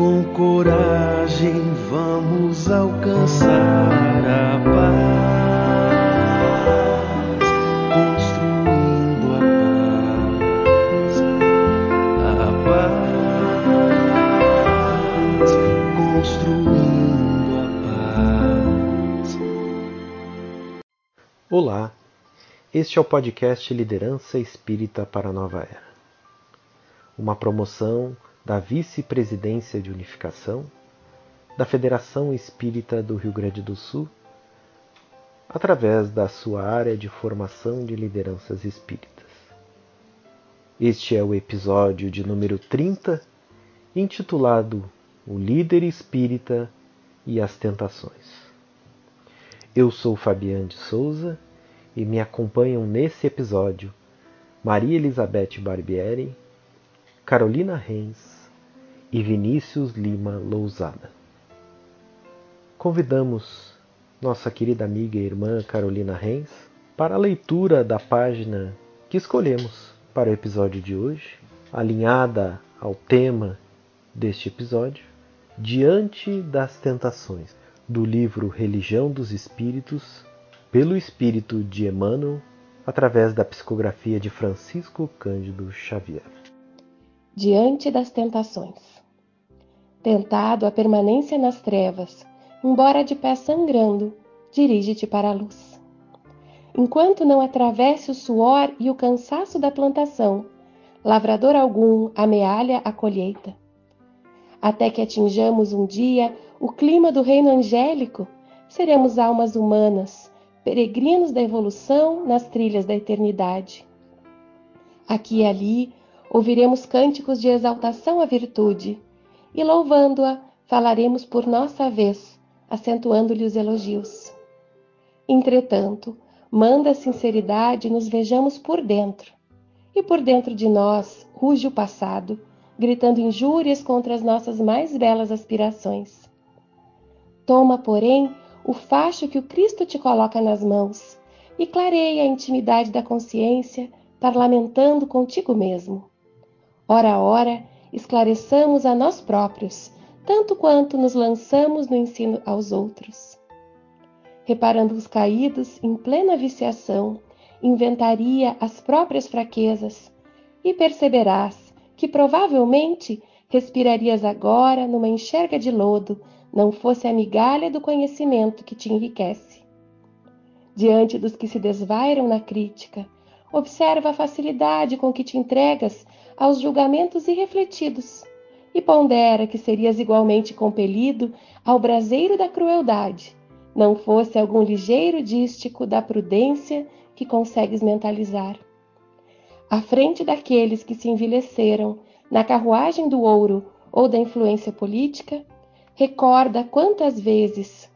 Com coragem vamos alcançar a paz, construindo a paz, a paz, construindo a paz. Olá, este é o podcast Liderança Espírita para a Nova Era. Uma promoção da Vice-Presidência de Unificação da Federação Espírita do Rio Grande do Sul, através da sua área de formação de lideranças espíritas. Este é o episódio de número 30, intitulado O Líder Espírita e as Tentações. Eu sou Fabiano de Souza e me acompanham nesse episódio Maria Elizabeth Barbieri, Carolina Reis e Vinícius Lima Lousada. Convidamos nossa querida amiga e irmã Carolina Reis para a leitura da página que escolhemos para o episódio de hoje, alinhada ao tema deste episódio, Diante das Tentações, do livro Religião dos Espíritos, pelo Espírito de Emmanuel, através da psicografia de Francisco Cândido Xavier. Diante das tentações. Tentado a permanência nas trevas, embora de pé sangrando, dirige-te para a luz. Enquanto não atravesse o suor e o cansaço da plantação, lavrador algum amealha a colheita. Até que atinjamos um dia o clima do reino angélico, seremos almas humanas, peregrinos da evolução nas trilhas da eternidade. Aqui e ali ouviremos cânticos de exaltação à virtude e, louvando-a, falaremos por nossa vez, acentuando-lhe os elogios. Entretanto, manda a sinceridade nos vejamos por dentro, e por dentro de nós ruge o passado, gritando injúrias contra as nossas mais belas aspirações. Toma, porém, o facho que o Cristo te coloca nas mãos e clareia a intimidade da consciência, parlamentando contigo mesmo. Ora ora, esclareçamos a nós próprios, tanto quanto nos lançamos no ensino aos outros. Reparando os caídos em plena viciação, inventaria as próprias fraquezas e perceberás que provavelmente respirarias agora numa enxerga de lodo, não fosse a migalha do conhecimento que te enriquece. Diante dos que se desvairam na crítica, observa a facilidade com que te entregas aos julgamentos irrefletidos e pondera que serias igualmente compelido ao braseiro da crueldade, não fosse algum ligeiro dístico da prudência que consegues mentalizar. À frente daqueles que se envelheceram na carruagem do ouro ou da influência política, recorda quantas vezes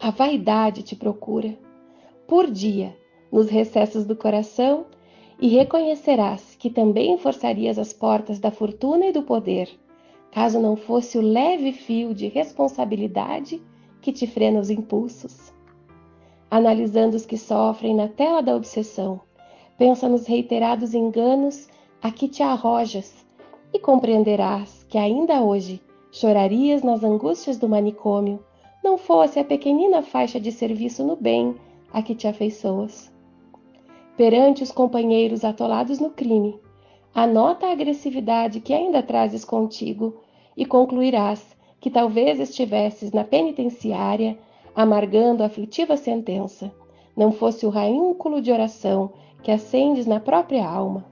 a vaidade te procura, por dia, nos recessos do coração, e reconhecerás que também forçarias as portas da fortuna e do poder, caso não fosse o leve fio de responsabilidade que te frena os impulsos. Analisando os que sofrem na tela da obsessão, pensa nos reiterados enganos a que te arrojas e compreenderás que ainda hoje chorarias nas angústias do manicômio, não fosse a pequenina faixa de serviço no bem a que te afeiçoas. Perante os companheiros atolados no crime, anota a agressividade que ainda trazes contigo e concluirás que talvez estivesses na penitenciária amargando a aflitiva sentença, não fosse o raínculo de oração que acendes na própria alma.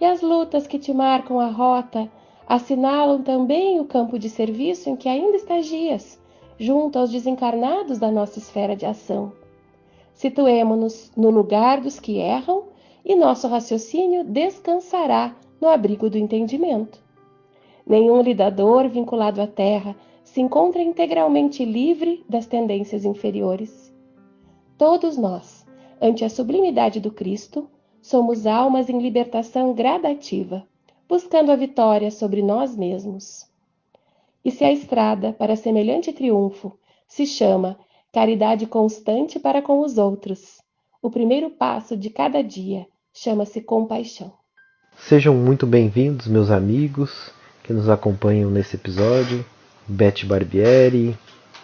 E as lutas que te marcam a rota assinalam também o campo de serviço em que ainda estagias, junto aos desencarnados da nossa esfera de ação. Situemo-nos no lugar dos que erram e nosso raciocínio descansará no abrigo do entendimento. Nenhum lidador vinculado à terra se encontra integralmente livre das tendências inferiores. Todos nós, ante a sublimidade do Cristo, somos almas em libertação gradativa, buscando a vitória sobre nós mesmos. E se a estrada para semelhante triunfo se chama caridade constante para com os outros, o primeiro passo de cada dia chama-se compaixão. Sejam muito bem-vindos, meus amigos que nos acompanham nesse episódio, Beth Barbieri,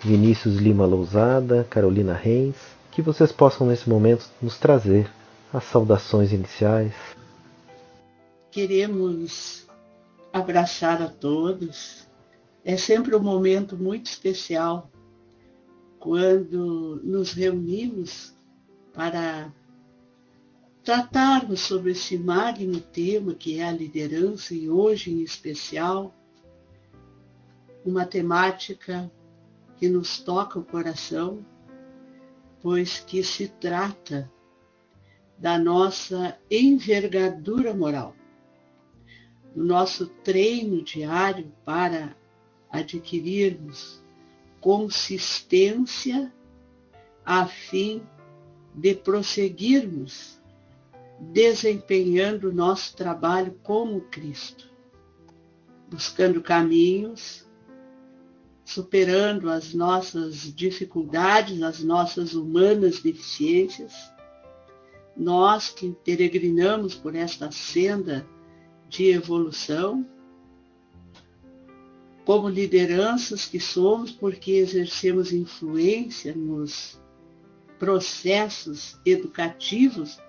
Vinícius Lima Lousada, Carolina Reis, que vocês possam nesse momento nos trazer as saudações iniciais. Queremos abraçar a todos. É sempre um momento muito especial quando nos reunimos para tratarmos sobre esse magno tema que é a liderança e hoje em especial uma temática que nos toca o coração, pois que se trata da nossa envergadura moral, do nosso treino diário para adquirirmos consistência a fim de prosseguirmos desempenhando nosso trabalho como Cristo, buscando caminhos, superando as nossas dificuldades, as nossas humanas deficiências. Nós que peregrinamos por esta senda de evolução, como lideranças que somos, porque exercemos influência nos processos educativos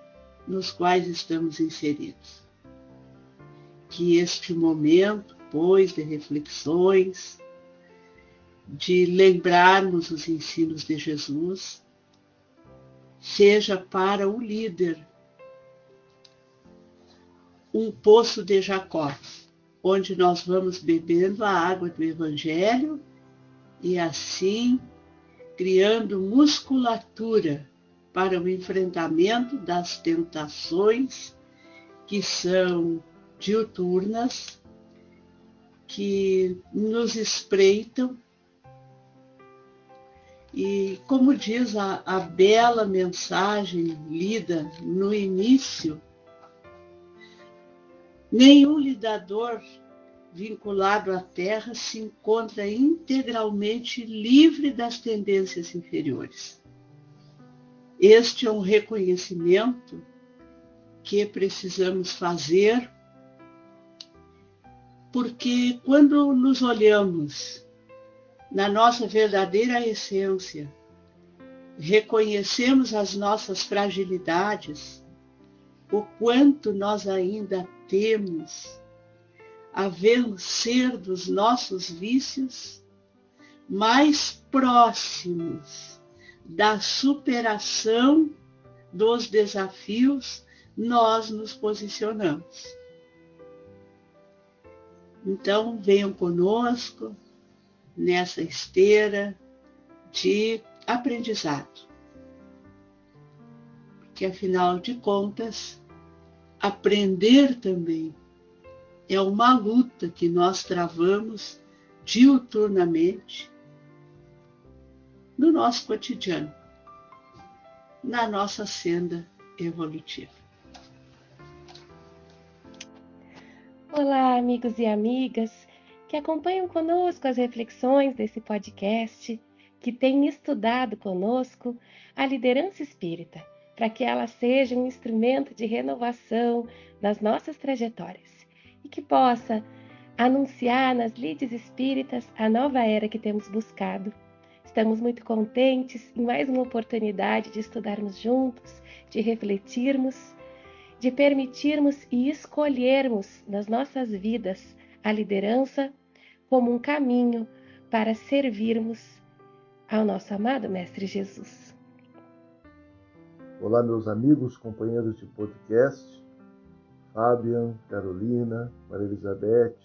nos quais estamos inseridos. Que este momento, pois, de reflexões, de lembrarmos os ensinos de Jesus, seja para o líder um poço de Jacó, onde nós vamos bebendo a água do Evangelho e assim criando musculatura para o enfrentamento das tentações que são diuturnas, que nos espreitam. E como diz a, a bela mensagem lida no início Nenhum lidador vinculado à Terra se encontra integralmente livre das tendências inferiores. Este é um reconhecimento que precisamos fazer, porque quando nos olhamos na nossa verdadeira essência, reconhecemos as nossas fragilidades, o quanto nós ainda temos a vencer dos nossos vícios, mais próximos da superação dos desafios, nós nos posicionamos. Então, venham conosco nessa esteira de aprendizado. Porque, afinal de contas, aprender também é uma luta que nós travamos diuturnamente no nosso cotidiano, na nossa senda evolutiva. Olá, amigos e amigas que acompanham conosco as reflexões desse podcast, que têm estudado conosco a liderança espírita para que ela seja um instrumento de renovação das nossas trajetórias e que possa anunciar nas lides espíritas a nova era que temos buscado. Estamos muito contentes em mais uma oportunidade de estudarmos juntos, de refletirmos, de permitirmos e escolhermos nas nossas vidas a liderança como um caminho para servirmos ao nosso amado Mestre Jesus. Olá, meus amigos, companheiros de podcast, Fabian, Carolina, Maria Elizabeth.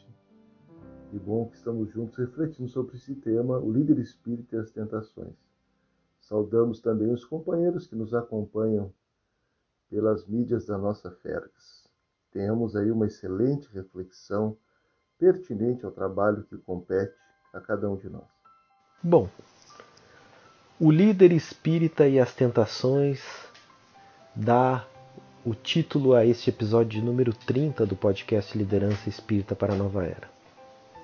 Que bom que estamos juntos refletindo sobre esse tema, o líder espírita e as tentações. Saudamos também os companheiros que nos acompanham pelas mídias da nossa Fergas. Tenhamos aí uma excelente reflexão pertinente ao trabalho que compete a cada um de nós. Bom, o líder espírita e as tentações dá o título a este episódio número 30 do podcast Liderança Espírita para a Nova Era.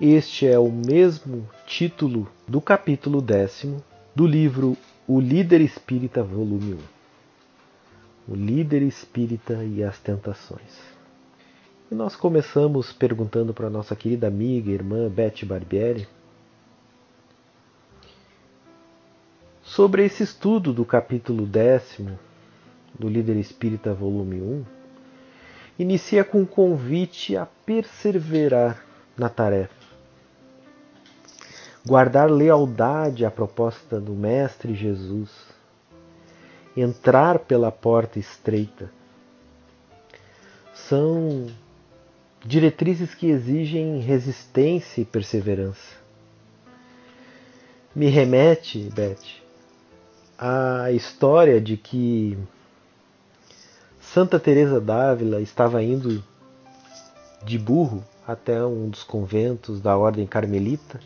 Este é o mesmo título do capítulo décimo do livro O Líder Espírita, volume 1. O Líder Espírita e as Tentações. E nós começamos perguntando para nossa querida amiga e irmã Beth Barbieri sobre esse estudo do capítulo décimo do Líder Espírita, volume 1. Inicia com um convite a perseverar na tarefa, guardar lealdade à proposta do Mestre Jesus, entrar pela porta estreita. São diretrizes que exigem resistência e perseverança. Me remete, Beth, à história de que Santa Teresa d'Ávila estava indo de burro até um dos conventos da ordem carmelita,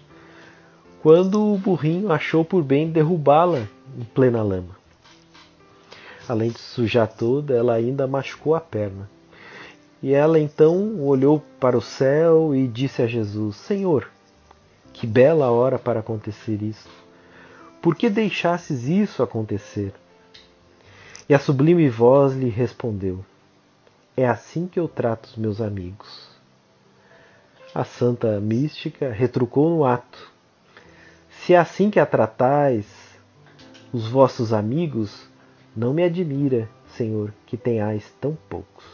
quando o burrinho achou por bem derrubá-la em plena lama. Além de sujar toda, ela ainda machucou a perna. E ela então olhou para o céu e disse a Jesus: Senhor, que bela hora para acontecer isso. Por que deixasses isso acontecer? E a sublime voz lhe respondeu: É assim que eu trato os meus amigos. A santa mística retrucou no ato: Se é assim que a tratais os vossos amigos, não me admira, Senhor, que tenhais tão poucos.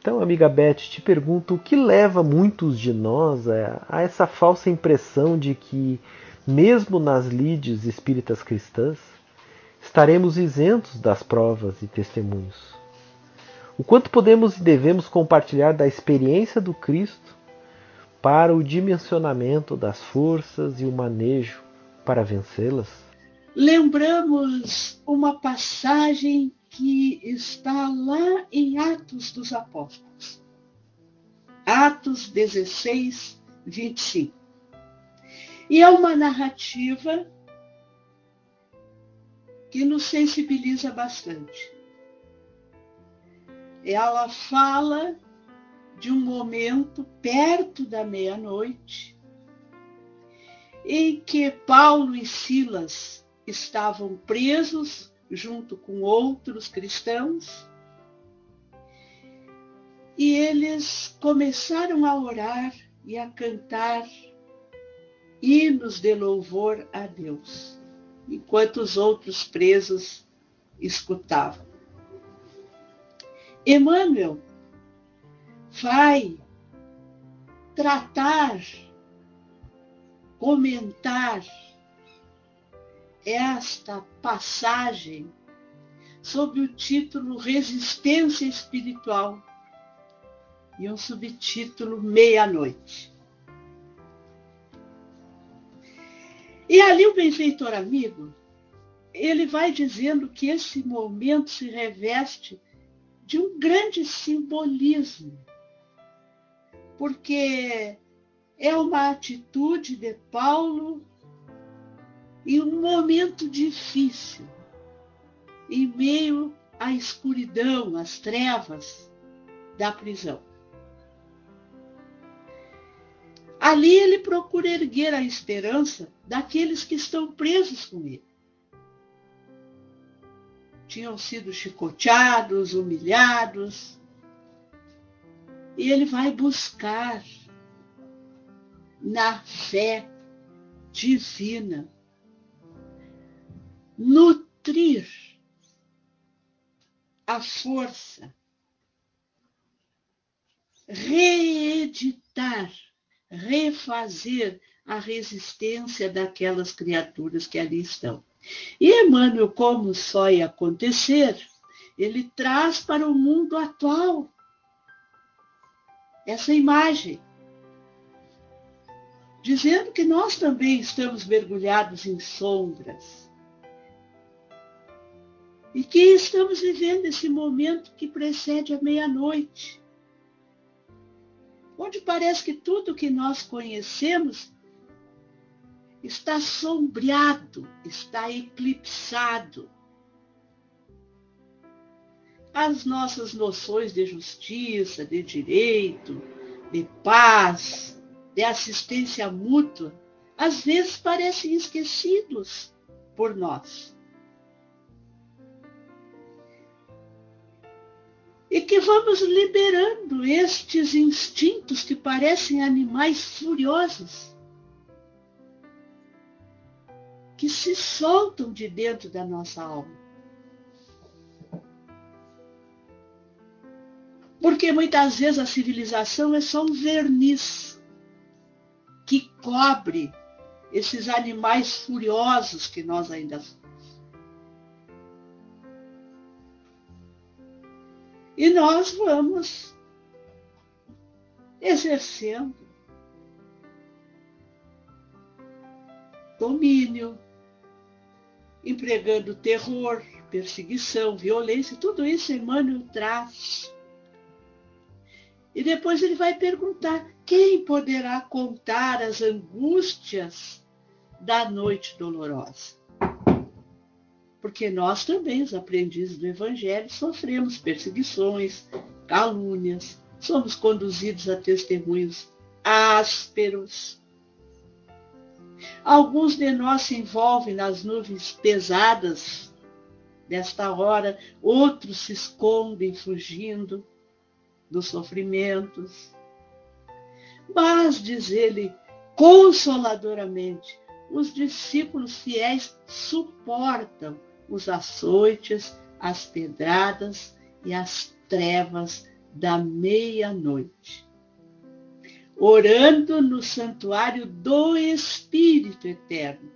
Então, amiga Beth, te pergunto o que leva muitos de nós a, essa falsa impressão de que, mesmo nas lides espíritas cristãs, estaremos isentos das provas e testemunhos. O quanto podemos e devemos compartilhar da experiência do Cristo para o dimensionamento das forças e o manejo para vencê-las? Lembramos uma passagem que está lá em Atos dos Apóstolos. Atos 16, 25. E é uma narrativa que nos sensibiliza bastante. Ela fala de um momento perto da meia-noite em que Paulo e Silas estavam presos junto com outros cristãos. E eles começaram a orar e a cantar hinos de louvor a Deus, enquanto os outros presos escutavam. Emmanuel vai tratar, comentar esta passagem sob o título Resistência Espiritual e um subtítulo Meia-Noite. E ali o benfeitor amigo, ele vai dizendo que esse momento se reveste de um grande simbolismo, porque é uma atitude de Paulo em um momento difícil, em meio à escuridão, às trevas da prisão. Ali ele procura erguer a esperança daqueles que estão presos com ele. Tinham sido chicoteados, humilhados, e ele vai buscar na fé divina nutrir a força, reeditar, refazer a resistência daquelas criaturas que ali estão. E Emmanuel, como só ia acontecer, ele traz para o mundo atual essa imagem, dizendo que nós também estamos mergulhados em sombras, e que estamos vivendo esse momento que precede a meia-noite, onde parece que tudo que nós conhecemos está sombreado, está eclipsado. As nossas noções de justiça, de direito, de paz, de assistência mútua, às vezes parecem esquecidos por nós. E que vamos liberando estes instintos que parecem animais furiosos, que se soltam de dentro da nossa alma. Porque muitas vezes a civilização é só um verniz que cobre esses animais furiosos que nós ainda somos. E nós vamos exercendo domínio, empregando terror, perseguição, violência, tudo isso Emmanuel traz. E depois ele vai perguntar: quem poderá contar as angústias da noite dolorosa? Porque nós também, os aprendizes do Evangelho, sofremos perseguições, calúnias, somos conduzidos a testemunhos ásperos. Alguns de nós se envolvem nas nuvens pesadas desta hora, outros se escondem fugindo dos sofrimentos. Mas, diz ele consoladoramente, os discípulos fiéis suportam os açoites, as pedradas e as trevas da meia-noite. Orando no santuário do Espírito Eterno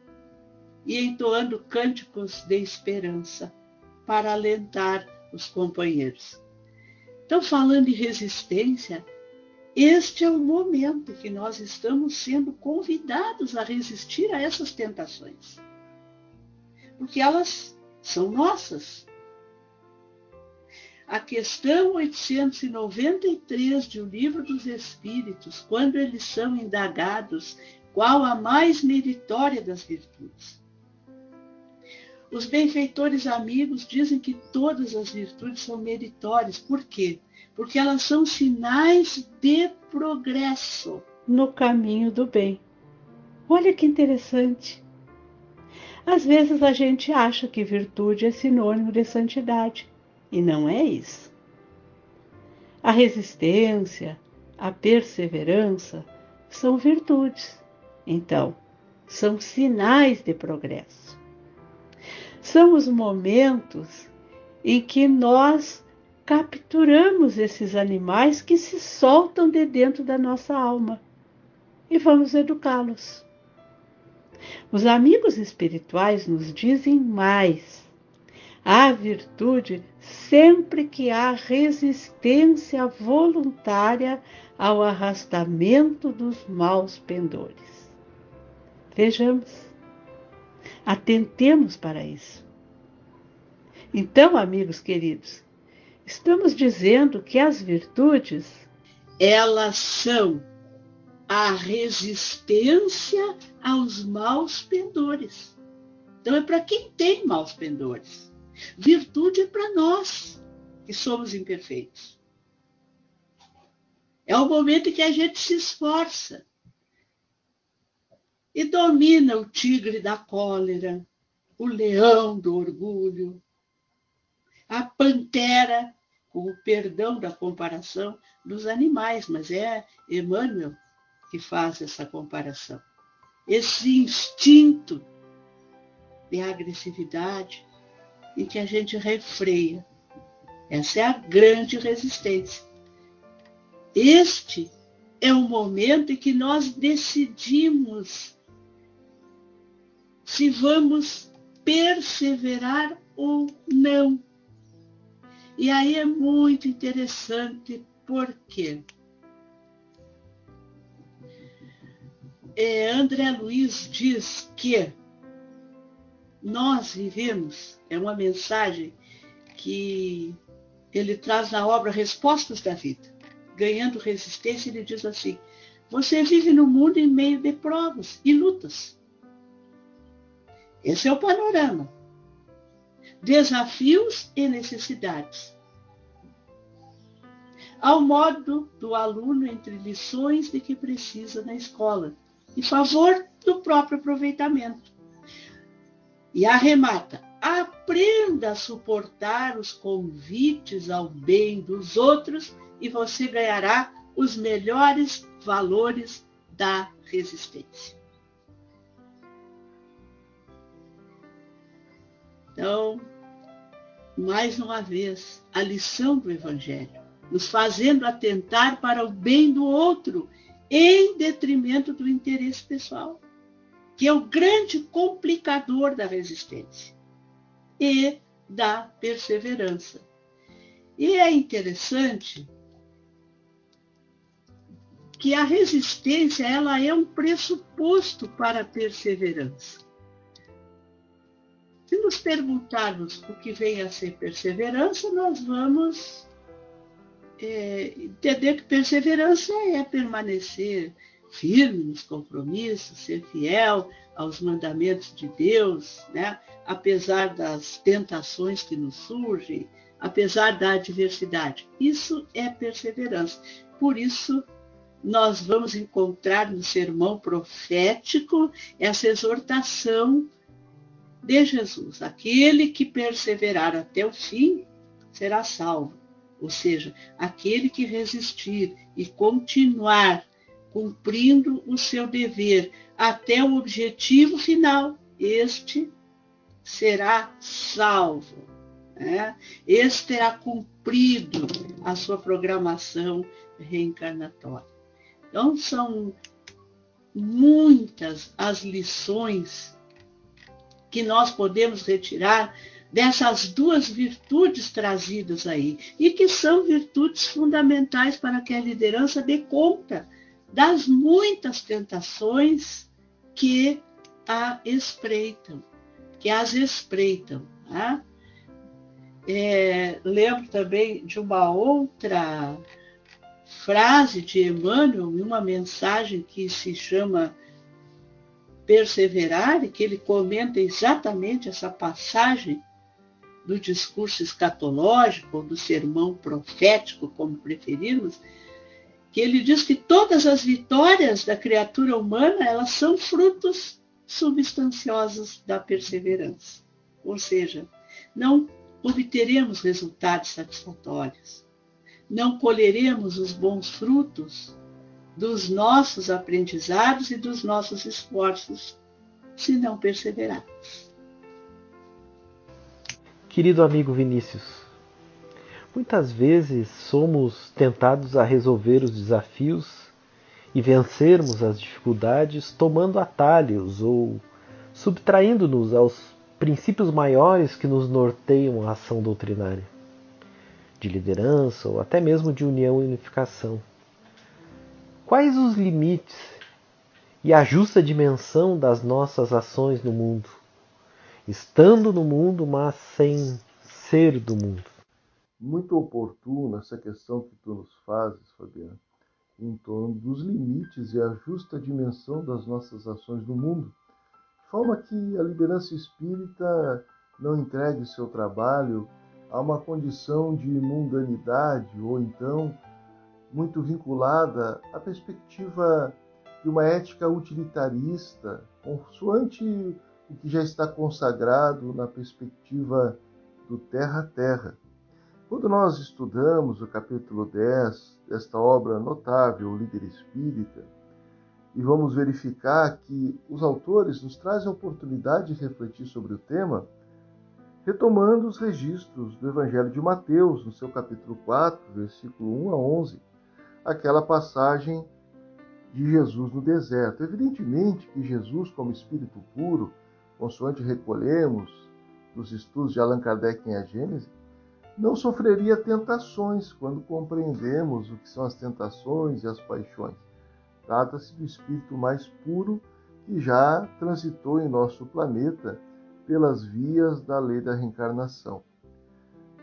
e entoando cânticos de esperança para alentar os companheiros. Então, falando em resistência, este é o momento que nós estamos sendo convidados a resistir a essas tentações. Porque elas são nossas. A questão 893 de O Livro dos Espíritos, quando eles são indagados qual a mais meritória das virtudes. Os benfeitores amigos dizem que todas as virtudes são meritórias. Por quê? Porque elas são sinais de progresso no caminho do bem. Olha que interessante. Às vezes a gente acha que virtude é sinônimo de santidade, e não é isso. A resistência, a perseverança são virtudes. Então, são sinais de progresso são os momentos em que nós capturamos esses animais que se soltam de dentro da nossa alma e vamos educá-los. Os amigos espirituais nos dizem mais. Há virtude sempre que há resistência voluntária ao arrastamento dos maus pendores. Vejamos. Atentemos para isso. Então, amigos queridos, estamos dizendo que as virtudes elas são a resistência aos maus pendores. Então é para quem tem maus pendores. Virtude é para nós que somos imperfeitos. É o momento em que a gente se esforça e domina o tigre da cólera, o leão do orgulho, a pantera, com o perdão da comparação dos animais, mas é Emmanuel que faz essa comparação. Esse instinto de agressividade em que a gente refreia. Essa é a grande resistência. Este é o momento em que nós decidimos se vamos perseverar ou não. E aí é muito interessante porque é, André Luiz diz que nós vivemos, é uma mensagem que ele traz na obra Respostas da Vida. Ganhando resistência, ele diz assim: você vive no mundo em meio de provas e lutas. Esse é o panorama. Desafios e necessidades. Ao modo do aluno entre lições de que precisa na escola, em favor do próprio aproveitamento. E arremata, aprenda a suportar os convites ao bem dos outros e você ganhará os melhores valores da resistência. Então, mais uma vez, a lição do Evangelho, nos fazendo atentar para o bem do outro em detrimento do interesse pessoal, que é o grande complicador da resistência e da perseverança. E é interessante que a resistência ela é um pressuposto para a perseverança. Se nos perguntarmos o que vem a ser perseverança, nós vamos é, entender que perseverança é permanecer firme nos compromissos, ser fiel aos mandamentos de Deus, né? apesar das tentações que nos surgem, apesar da adversidade. Isso é perseverança. Por isso, nós vamos encontrar no sermão profético essa exortação de Jesus. Aquele que perseverar até o fim será salvo. Ou seja, aquele que resistir e continuar cumprindo o seu dever até o objetivo final, este será salvo. Né? Este terá cumprido a sua programação reencarnatória. Então, são muitas as lições que nós podemos retirar dessas duas virtudes trazidas aí, e que são virtudes fundamentais para que a liderança dê conta das muitas tentações que a espreitam, que as espreitam. Né? É, lembro também de uma outra frase de Emmanuel, em uma mensagem que se chama Perseverar, e que ele comenta exatamente essa passagem do discurso escatológico, ou do sermão profético, como preferirmos, que ele diz que todas as vitórias da criatura humana elas são frutos substanciosos da perseverança. Ou seja, não obteremos resultados satisfatórios, não colheremos os bons frutos dos nossos aprendizados e dos nossos esforços se não perseverarmos. Querido amigo Vinícius, Muitas vezes somos tentados a resolver os desafios e vencermos as dificuldades tomando atalhos ou subtraindo-nos aos princípios maiores que nos norteiam a ação doutrinária, de liderança ou até mesmo de união e unificação. Quais os limites e a justa dimensão das nossas ações no mundo, estando no mundo, mas sem ser do mundo? muito oportuna essa questão que tu nos fazes, Fabiano, em torno dos limites e a justa dimensão das nossas ações no mundo, de forma que a liderança espírita não entregue seu trabalho a uma condição de mundanidade ou então muito vinculada à perspectiva de uma ética utilitarista, consoante o que já está consagrado na perspectiva do terra a terra. Quando nós estudamos o capítulo 10 desta obra notável, O Líder Espírita, e vamos verificar que os autores nos trazem a oportunidade de refletir sobre o tema, retomando os registros do Evangelho de Mateus, no seu capítulo 4, versículo 1 a 11, aquela passagem de Jesus no deserto. Evidentemente que Jesus, como Espírito puro, consoante recolhemos nos estudos de Allan Kardec em A Gênese, não sofreria tentações quando compreendemos o que são as tentações e as paixões. Trata-se do espírito mais puro que já transitou em nosso planeta pelas vias da lei da reencarnação.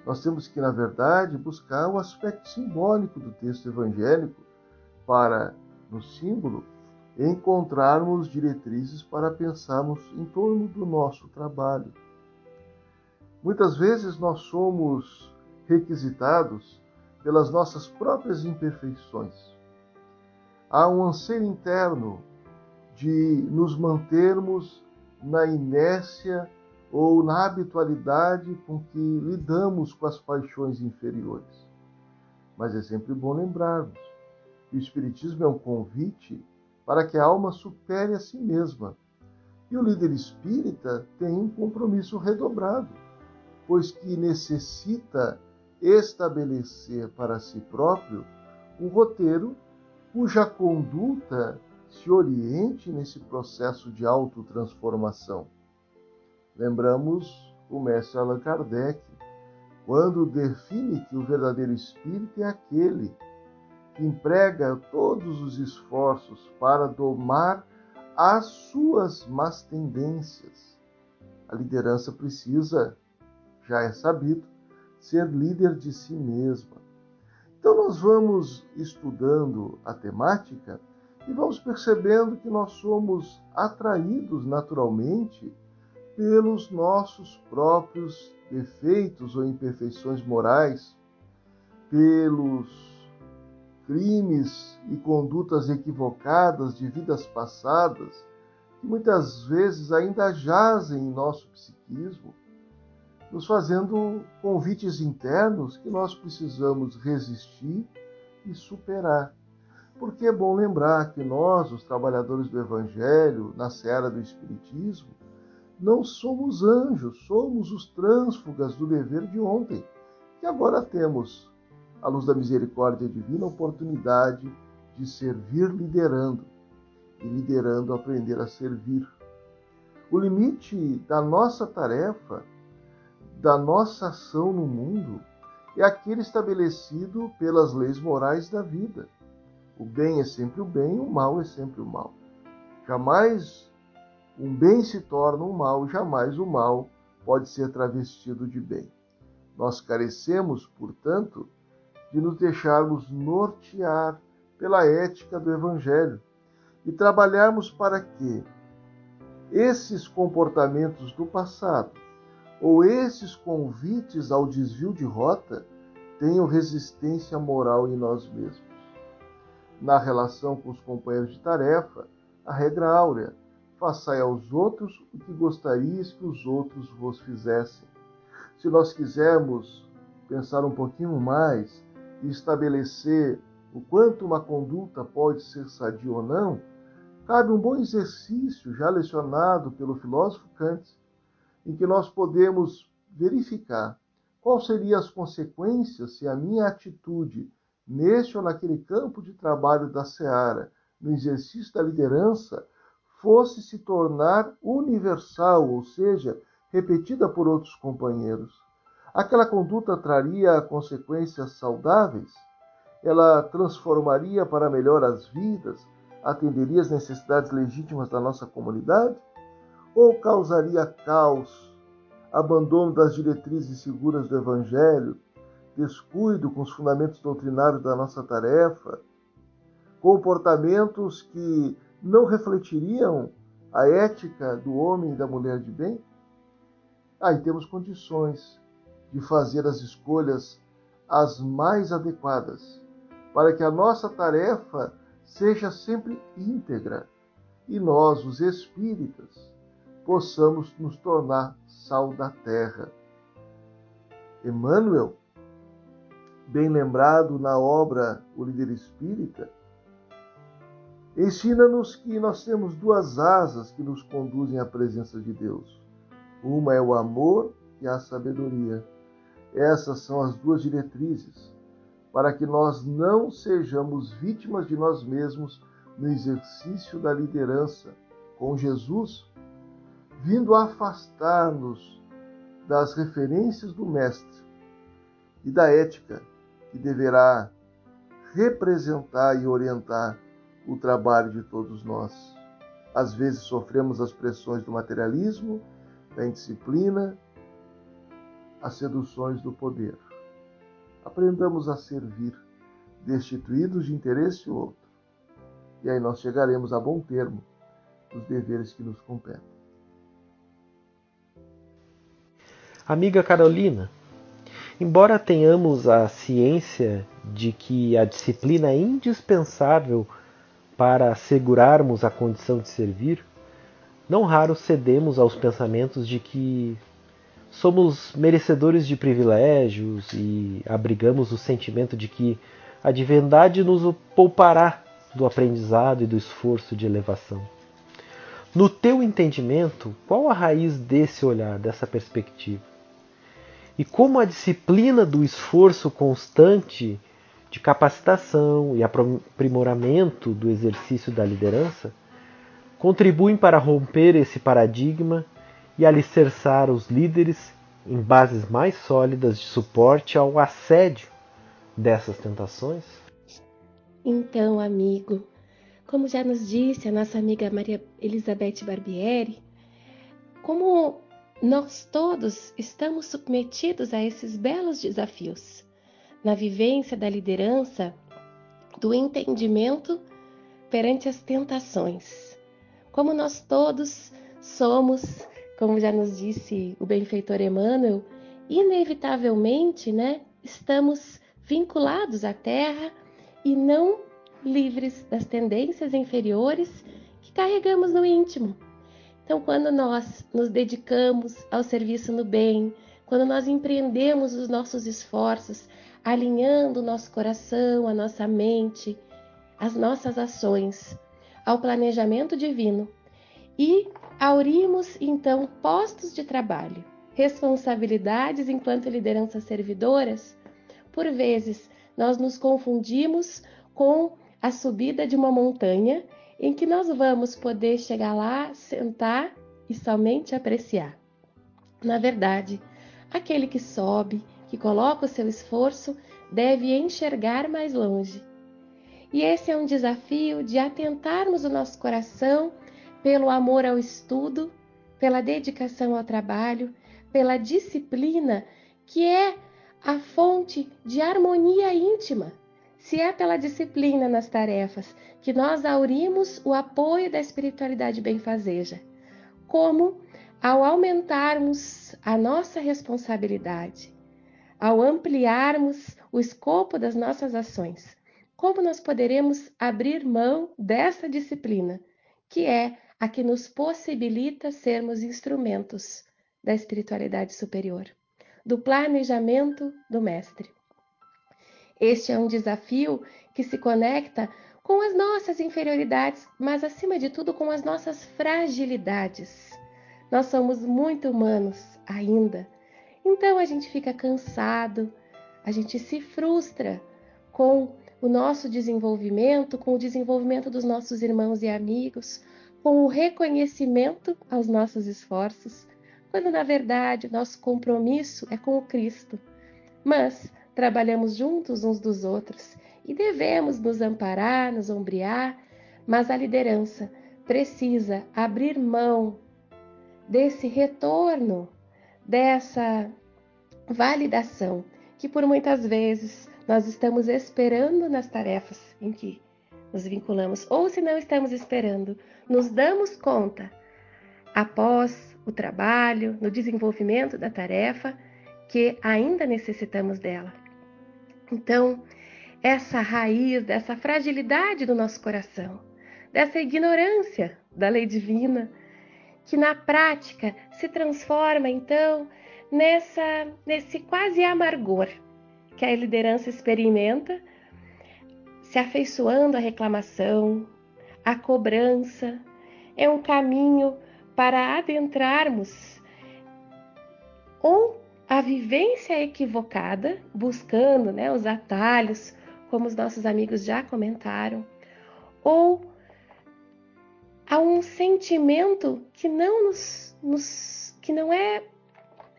Nós temos que, na verdade, buscar o aspecto simbólico do texto evangélico para, no símbolo, encontrarmos diretrizes para pensarmos em torno do nosso trabalho Muitas vezes nós somos requisitados pelas nossas próprias imperfeições. Há um anseio interno de nos mantermos na inércia ou na habitualidade com que lidamos com as paixões inferiores. Mas é sempre bom lembrarmos que o Espiritismo é um convite para que a alma supere a si mesma. E o líder espírita tem um compromisso redobrado, pois que necessita estabelecer para si próprio um roteiro cuja conduta se oriente nesse processo de autotransformação. Lembramos o mestre Allan Kardec, quando define que o verdadeiro espírito é aquele que emprega todos os esforços para domar as suas más tendências. A liderança precisa, já é sabido, ser líder de si mesma. Então, nós vamos estudando a temática e vamos percebendo que nós somos atraídos naturalmente pelos nossos próprios defeitos ou imperfeições morais, pelos crimes e condutas equivocadas de vidas passadas, que muitas vezes ainda jazem em nosso psiquismo, nos fazendo convites internos que nós precisamos resistir e superar. Porque é bom lembrar que nós, os trabalhadores do Evangelho, na seara do Espiritismo, não somos anjos, somos os trânsfugas do dever de ontem, que agora temos à luz da misericórdia divina, a oportunidade de servir liderando e liderando aprender a servir. O limite da nossa tarefa, da nossa ação no mundo, é aquele estabelecido pelas leis morais da vida. O bem é sempre o bem, o mal é sempre o mal. Jamais um bem se torna um mal, jamais o mal pode ser travestido de bem. Nós carecemos, portanto, de nos deixarmos nortear pela ética do Evangelho e trabalharmos para que esses comportamentos do passado ou esses convites ao desvio de rota tenham resistência moral em nós mesmos. Na relação com os companheiros de tarefa, a regra áurea: façai aos outros o que gostarias que os outros vos fizessem. Se nós quisermos pensar um pouquinho mais e estabelecer o quanto uma conduta pode ser sadia ou não, cabe um bom exercício já lecionado pelo filósofo Kant, em que nós podemos verificar quais seriam as consequências se a minha atitude neste ou naquele campo de trabalho da seara, no exercício da liderança, fosse se tornar universal, ou seja, repetida por outros companheiros. Aquela conduta traria consequências saudáveis? Ela transformaria para melhor as vidas? Atenderia às necessidades legítimas da nossa comunidade? Ou causaria caos, abandono das diretrizes seguras do Evangelho, descuido com os fundamentos doutrinários da nossa tarefa, comportamentos que não refletiriam a ética do homem e da mulher de bem? Aí temos condições de fazer as escolhas as mais adequadas, para que a nossa tarefa seja sempre íntegra e nós, os espíritas, possamos nos tornar sal da terra. Emmanuel, bem lembrado na obra O Líder Espírita, ensina-nos que nós temos duas asas que nos conduzem à presença de Deus. Uma é o amor e a sabedoria. Essas são as duas diretrizes para que nós não sejamos vítimas de nós mesmos no exercício da liderança com Jesus, vindo afastar-nos das referências do Mestre e da ética que deverá representar e orientar o trabalho de todos nós. Às vezes sofremos as pressões do materialismo, da indisciplina, as seduções do poder. Aprendamos a servir, destituídos de interesse outro. E aí nós chegaremos a bom termo dos deveres que nos competem. Amiga Carolina, embora tenhamos a ciência de que a disciplina é indispensável para assegurarmos a condição de servir, não raro cedemos aos pensamentos de que somos merecedores de privilégios e abrigamos o sentimento de que a divindade nos poupará do aprendizado e do esforço de elevação. No teu entendimento, qual a raiz desse olhar, dessa perspectiva? E como a disciplina do esforço constante de capacitação e aprimoramento do exercício da liderança contribuem para romper esse paradigma e alicerçar os líderes em bases mais sólidas de suporte ao assédio dessas tentações? Então, amigo, como já nos disse a nossa amiga Maria Elizabeth Barbieri, como nós todos estamos submetidos a esses belos desafios na vivência da liderança, do entendimento perante as tentações. Como nós todos somos, como já nos disse o benfeitor Emmanuel, inevitavelmente, né, estamos vinculados à terra e não livres das tendências inferiores que carregamos no íntimo. Então, quando nós nos dedicamos ao serviço no bem, quando nós empreendemos os nossos esforços, alinhando o nosso coração, a nossa mente, as nossas ações ao planejamento divino e aurimos então postos de trabalho, responsabilidades enquanto lideranças servidoras, por vezes nós nos confundimos com a subida de uma montanha em que nós vamos poder chegar lá, sentar e somente apreciar. Na verdade, aquele que sobe, que coloca o seu esforço, deve enxergar mais longe. E esse é um desafio de atentarmos o nosso coração pelo amor ao estudo, pela dedicação ao trabalho, pela disciplina, que é a fonte de harmonia íntima. Se é pela disciplina nas tarefas que nós aurimos o apoio da espiritualidade benfazeja, como ao aumentarmos a nossa responsabilidade, ao ampliarmos o escopo das nossas ações, como nós poderemos abrir mão dessa disciplina, que é a que nos possibilita sermos instrumentos da espiritualidade superior, do planejamento do Mestre. Este é um desafio que se conecta com as nossas inferioridades, mas acima de tudo com as nossas fragilidades. Nós somos muito humanos ainda, então a gente fica cansado, a gente se frustra com o nosso desenvolvimento, com o desenvolvimento dos nossos irmãos e amigos, com o reconhecimento aos nossos esforços, quando na verdade nosso compromisso é com o Cristo. Mas trabalhamos juntos uns dos outros e devemos nos amparar, nos ombrear, mas a liderança precisa abrir mão desse retorno, dessa validação que por muitas vezes nós estamos esperando nas tarefas em que nos vinculamos, ou se não estamos esperando, nos damos conta após o trabalho, no desenvolvimento da tarefa, que ainda necessitamos dela. Então, essa raiz dessa fragilidade do nosso coração, dessa ignorância da lei divina, que na prática se transforma então nessa nesse quase amargor que a liderança experimenta, se afeiçoando à reclamação, à cobrança, é um caminho para adentrarmos ou a vivência equivocada, buscando né, os atalhos, como os nossos amigos já comentaram, ou a um sentimento que não nos, nos, que não é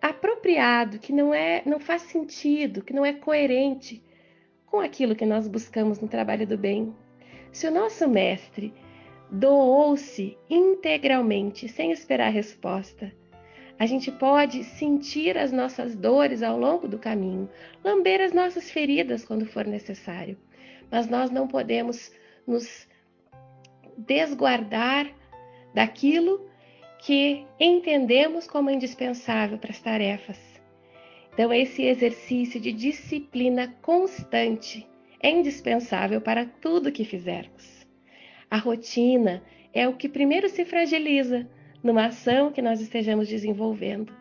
apropriado, que não é não faz sentido, que não é coerente com aquilo que nós buscamos no trabalho do bem. Se o nosso mestre doou-se integralmente sem esperar resposta, a gente pode sentir as nossas dores ao longo do caminho, lamber as nossas feridas quando for necessário, mas nós não podemos nos desguardar daquilo que entendemos como indispensável para as tarefas. Então, esse exercício de disciplina constante é indispensável para tudo que fizermos. A rotina é o que primeiro se fragiliza numa ação que nós estejamos desenvolvendo.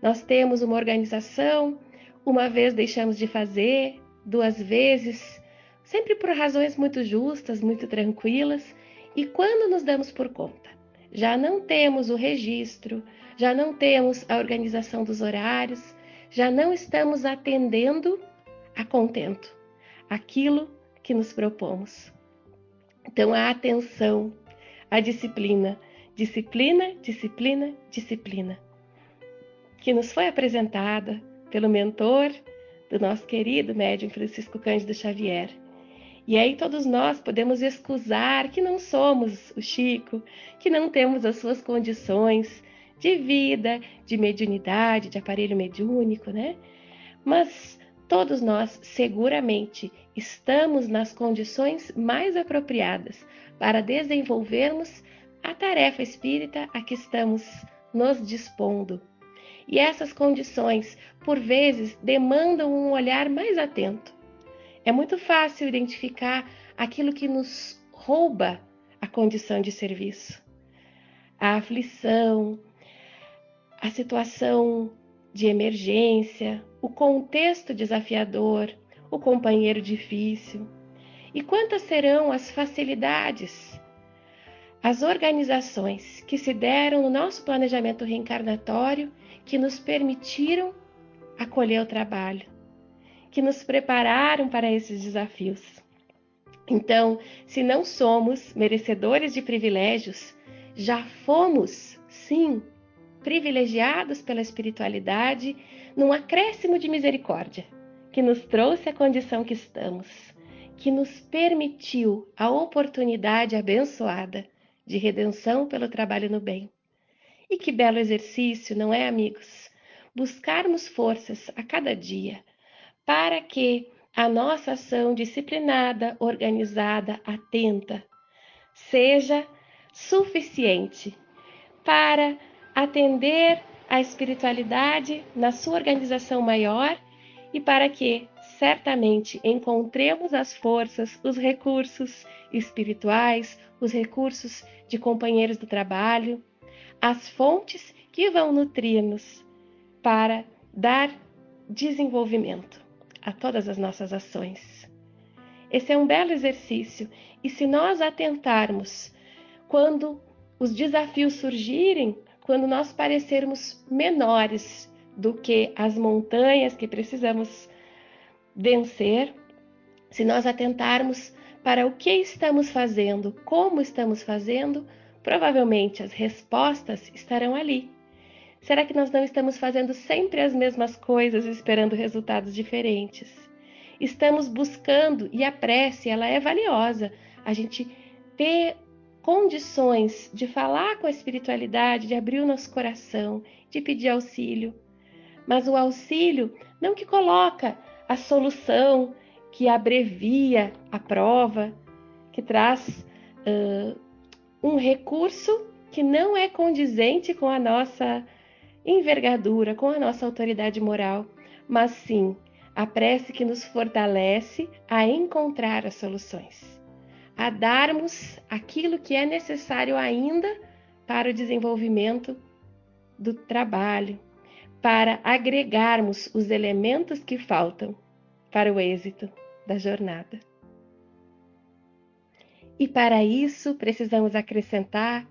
Nós temos uma organização, uma vez deixamos de fazer, duas vezes, sempre por razões muito justas, muito tranquilas, e quando nos damos por conta, já não temos o registro, já não temos a organização dos horários, já não estamos atendendo a contento aquilo que nos propomos. Então, a atenção, a disciplina, disciplina, disciplina, disciplina, que nos foi apresentada pelo mentor do nosso querido médium Francisco Cândido Xavier. E aí todos nós podemos excusar que não somos o Chico, que não temos as suas condições de vida, de mediunidade, de aparelho mediúnico, né? Mas todos nós seguramente estamos nas condições mais apropriadas para desenvolvermos a tarefa espírita a que estamos nos dispondo. E essas condições, por vezes, demandam um olhar mais atento. É muito fácil identificar aquilo que nos rouba a condição de serviço. A aflição, a situação de emergência, o contexto desafiador, o companheiro difícil. E quantas serão as facilidades, as organizações que se deram no nosso planejamento reencarnatório que nos permitiram acolher o trabalho, que nos prepararam para esses desafios. Então, se não somos merecedores de privilégios, já fomos, sim, privilegiados pela espiritualidade num acréscimo de misericórdia que nos trouxe a condição que estamos, que nos permitiu a oportunidade abençoada de redenção pelo trabalho no bem. E que belo exercício, não é, amigos? Buscarmos forças a cada dia para que a nossa ação disciplinada, organizada, atenta, seja suficiente para atender a espiritualidade na sua organização maior e para que certamente encontremos as forças, os recursos espirituais, os recursos de companheiros do trabalho, as fontes que vão nutrir-nos para dar desenvolvimento a todas as nossas ações. Esse é um belo exercício e se nós atentarmos quando os desafios surgirem, quando nós parecermos menores do que as montanhas que precisamos vencer, se nós atentarmos para o que estamos fazendo, como estamos fazendo, provavelmente as respostas estarão ali. Será que nós não estamos fazendo sempre as mesmas coisas esperando resultados diferentes? Estamos buscando, e a prece ela é valiosa, a gente ter condições de falar com a espiritualidade, de abrir o nosso coração, de pedir auxílio. Mas o auxílio não que coloca a solução, que abrevia a prova, que traz uh, um recurso que não é condizente com a nossa envergadura, com a nossa autoridade moral, mas sim a prece que nos fortalece a encontrar as soluções a darmos aquilo que é necessário ainda para o desenvolvimento do trabalho, para agregarmos os elementos que faltam para o êxito da jornada. E para isso precisamos acrescentar: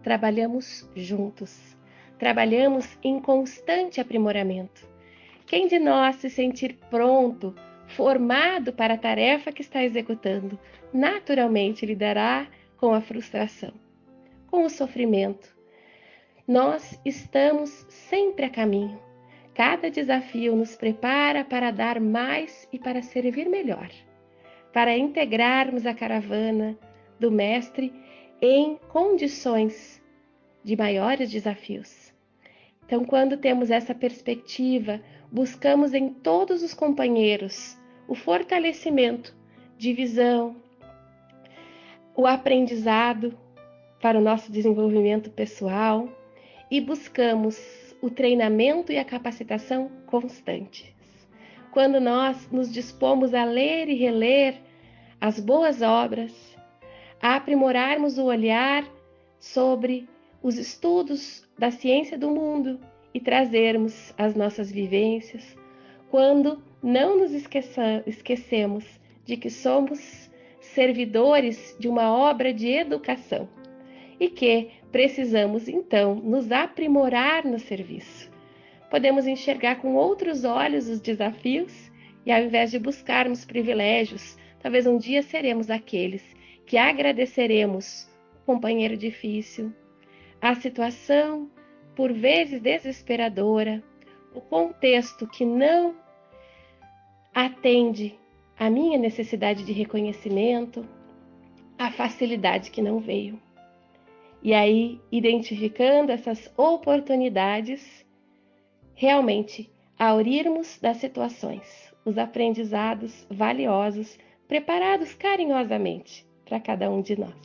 trabalhamos juntos, trabalhamos em constante aprimoramento. Quem de nós se sentir pronto formado para a tarefa que está executando, naturalmente lidará com a frustração, com o sofrimento. Nós estamos sempre a caminho. Cada desafio nos prepara para dar mais e para servir melhor, para integrarmos a caravana do Mestre em condições de maiores desafios. Então, quando temos essa perspectiva, buscamos em todos os companheiros o fortalecimento de visão, o aprendizado para o nosso desenvolvimento pessoal e buscamos o treinamento e a capacitação constantes. Quando nós nos dispomos a ler e reler as boas obras, a aprimorarmos o olhar sobre os estudos da ciência do mundo e trazermos as nossas vivências, quando não nos esqueça, esquecemos de que somos servidores de uma obra de educação e que precisamos então nos aprimorar no serviço. Podemos enxergar com outros olhos os desafios e, ao invés de buscarmos privilégios, talvez um dia seremos aqueles que agradeceremos o companheiro difícil, a situação por vezes desesperadora, o contexto que não atende à minha necessidade de reconhecimento, a facilidade que não veio. E aí, identificando essas oportunidades, realmente aurirmos das situações os aprendizados valiosos preparados carinhosamente para cada um de nós.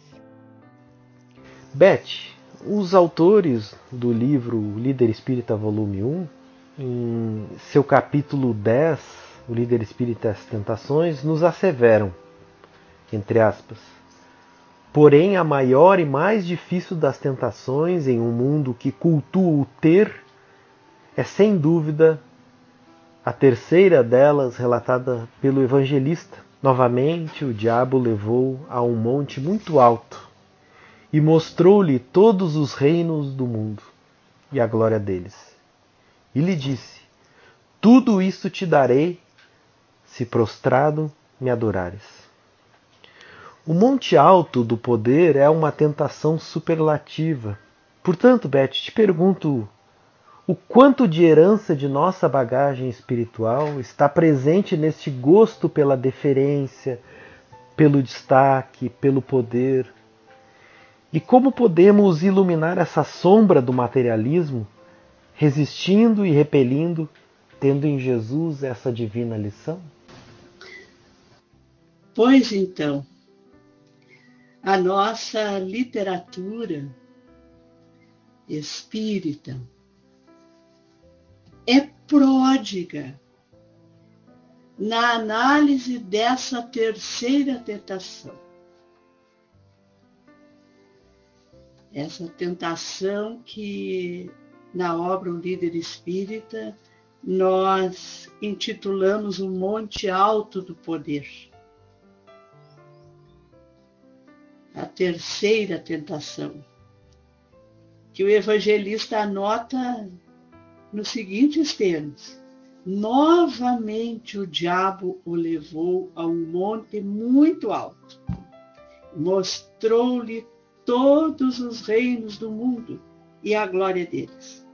Beth, os autores do livro Líder Espírita Volume 1, em seu capítulo 10, O Líder Espírita as Tentações, nos asseveram, entre aspas, Porém, a maior e mais difícil das tentações em um mundo que cultua o ter é sem dúvida a terceira delas relatada pelo evangelista. Novamente, o diabo levou a um monte muito alto e mostrou-lhe todos os reinos do mundo e a glória deles. E lhe disse: Tudo isto te darei se prostrado me adorares. O monte alto do poder é uma tentação superlativa. Portanto, Beth, te pergunto: o quanto de herança de nossa bagagem espiritual está presente neste gosto pela deferência, pelo destaque, pelo poder? E como podemos iluminar essa sombra do materialismo, resistindo e repelindo, tendo em Jesus essa divina lição? Pois então, a nossa literatura espírita é pródiga na análise dessa terceira tentação. Essa tentação que na obra O Líder Espírita nós intitulamos o Monte Alto do Poder. A terceira tentação, que o evangelista anota nos seguintes termos: Novamente o diabo o levou a um monte muito alto, mostrou-lhe todos os reinos do mundo e a glória deles.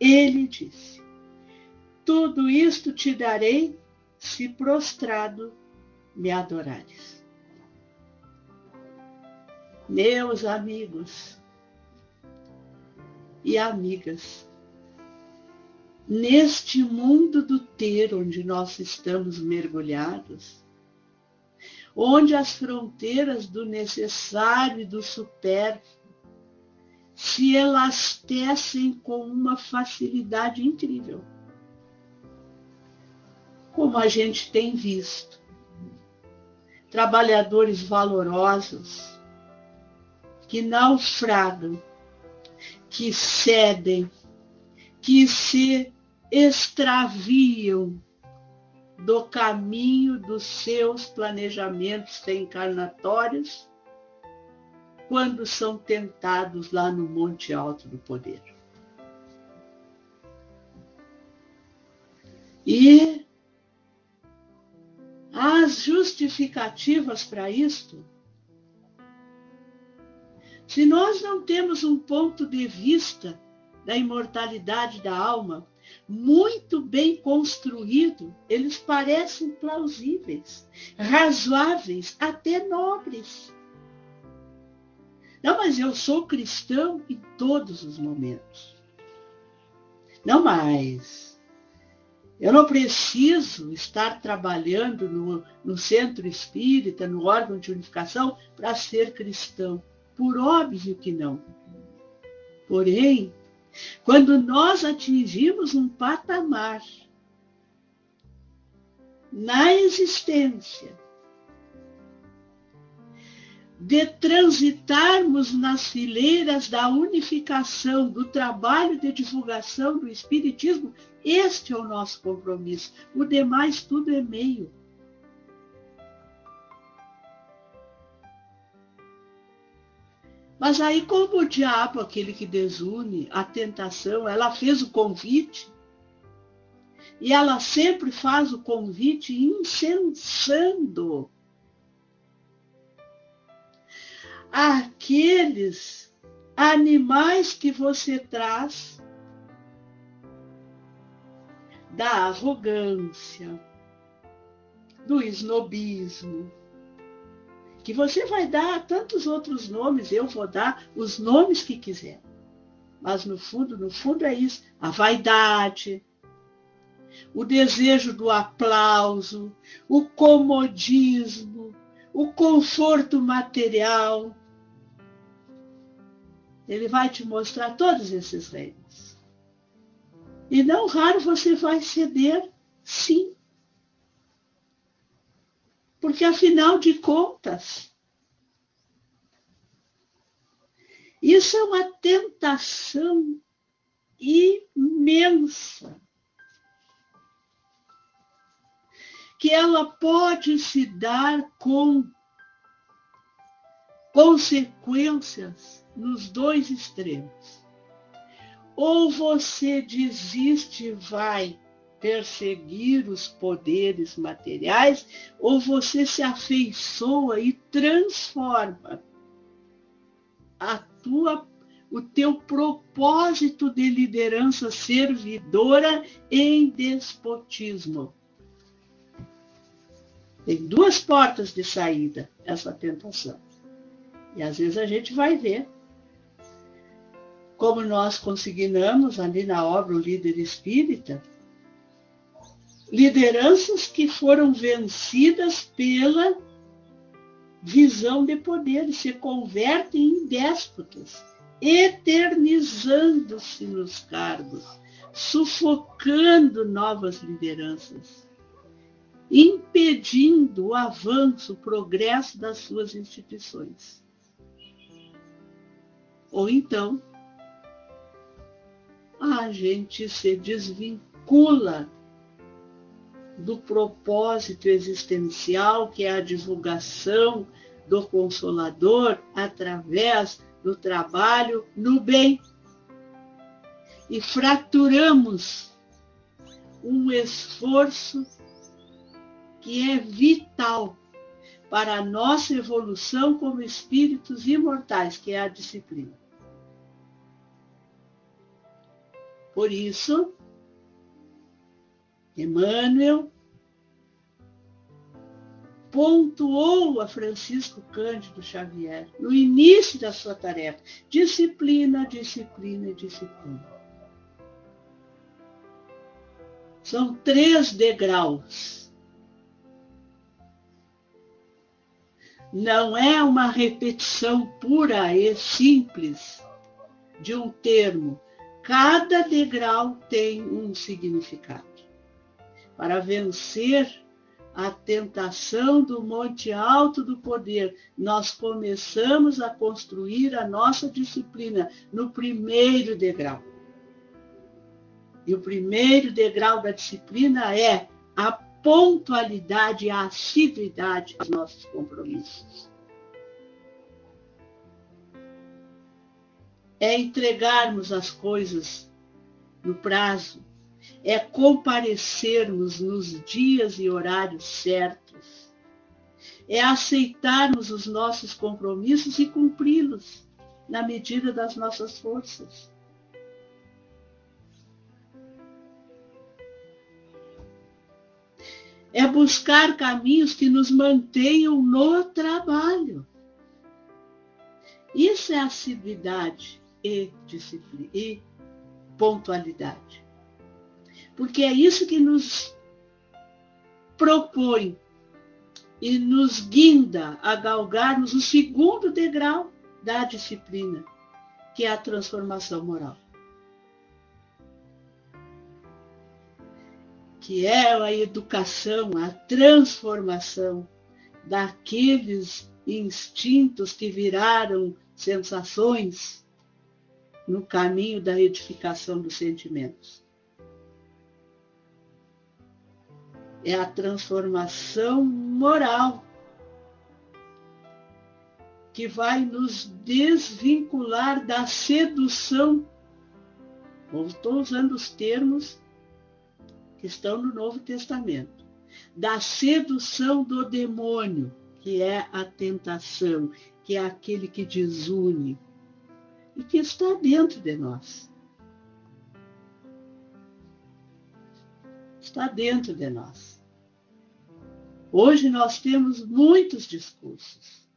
Ele disse: Tudo isto te darei se prostrado me adorares meus amigos e amigas, neste mundo do ter onde nós estamos mergulhados, onde as fronteiras do necessário e do supérfluo se elastecem com uma facilidade incrível. Como a gente tem visto, trabalhadores valorosos, que naufragam, que cedem, que se extraviam do caminho dos seus planejamentos reencarnatórios quando são tentados lá no Monte Alto do Poder. E as justificativas para isto se nós não temos um ponto de vista da imortalidade da alma muito bem construído, eles parecem plausíveis, razoáveis, até nobres. Não, mas eu sou cristão em todos os momentos. Não mais. Eu não preciso estar trabalhando no, no centro espírita, no órgão de unificação, para ser cristão. Por óbvio que não. Porém, quando nós atingimos um patamar na existência de transitarmos nas fileiras da unificação, do trabalho de divulgação do Espiritismo, este é o nosso compromisso. O demais tudo é meio. Mas aí, como o diabo, aquele que desune, a tentação, ela fez o convite, e ela sempre faz o convite incensando aqueles animais que você traz da arrogância, do esnobismo, que você vai dar tantos outros nomes, eu vou dar os nomes que quiser. Mas no fundo, no fundo é isso, a vaidade, o desejo do aplauso, o comodismo, o conforto material. Ele vai te mostrar todos esses reinos. E não raro você vai ceder, sim. Porque, afinal de contas, isso é uma tentação imensa. Que ela pode se dar com consequências nos dois extremos. Ou você desiste e vai perseguir os poderes materiais, ou você se afeiçoa e transforma a tua o teu propósito de liderança servidora em despotismo. Tem duas portas de saída essa tentação. E às vezes a gente vai ver como nós consignamos ali na obra O Líder Espírita, lideranças que foram vencidas pela visão de poder se convertem em déspotas, eternizando-se nos cargos, sufocando novas lideranças, impedindo o avanço, o progresso das suas instituições. Ou então, a gente se desvincula do propósito existencial, que é a divulgação do Consolador através do trabalho no bem. E fraturamos um esforço que é vital para a nossa evolução como espíritos imortais, que é a disciplina. Por isso, Emmanuel pontuou a Francisco Cândido Xavier no início da sua tarefa: disciplina, disciplina e disciplina. São três degraus. Não é uma repetição pura e simples de um termo. Cada degrau tem um significado para vencer a tentação do monte alto do poder, nós começamos a construir a nossa disciplina no primeiro degrau. E o primeiro degrau da disciplina é a pontualidade, a assiduidade dos nossos compromissos. É entregarmos as coisas no prazo, é comparecermos nos dias e horários certos, é aceitarmos os nossos compromissos e cumpri-los na medida das nossas forças. É buscar caminhos que nos mantenham no trabalho. Isso é assiduidade e disciplina e pontualidade porque é isso que nos propõe e nos guinda a galgarmos o segundo degrau da disciplina, que é a transformação moral. Que é a educação, a transformação daqueles instintos que viraram sensações no caminho da edificação dos sentimentos. É a transformação moral que vai nos desvincular da sedução. Estou usando os termos que estão no Novo Testamento. Da sedução do demônio, que é a tentação, que é aquele que desune e que está dentro de nós. Está dentro de nós. Hoje nós temos muitos discursos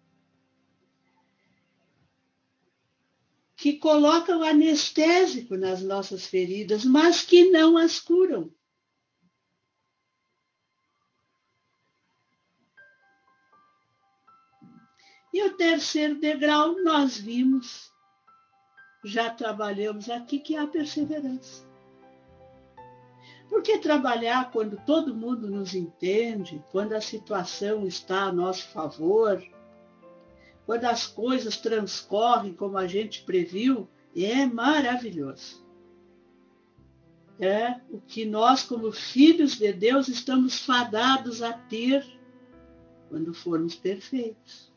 que colocam anestésico nas nossas feridas, mas que não as curam. E o terceiro degrau nós vimos, já trabalhamos aqui, que é a perseverança. Porque trabalhar quando todo mundo nos entende, quando a situação está a nosso favor, quando as coisas transcorrem como a gente previu, é maravilhoso. É o que nós, como filhos de Deus, estamos fadados a ter quando formos perfeitos.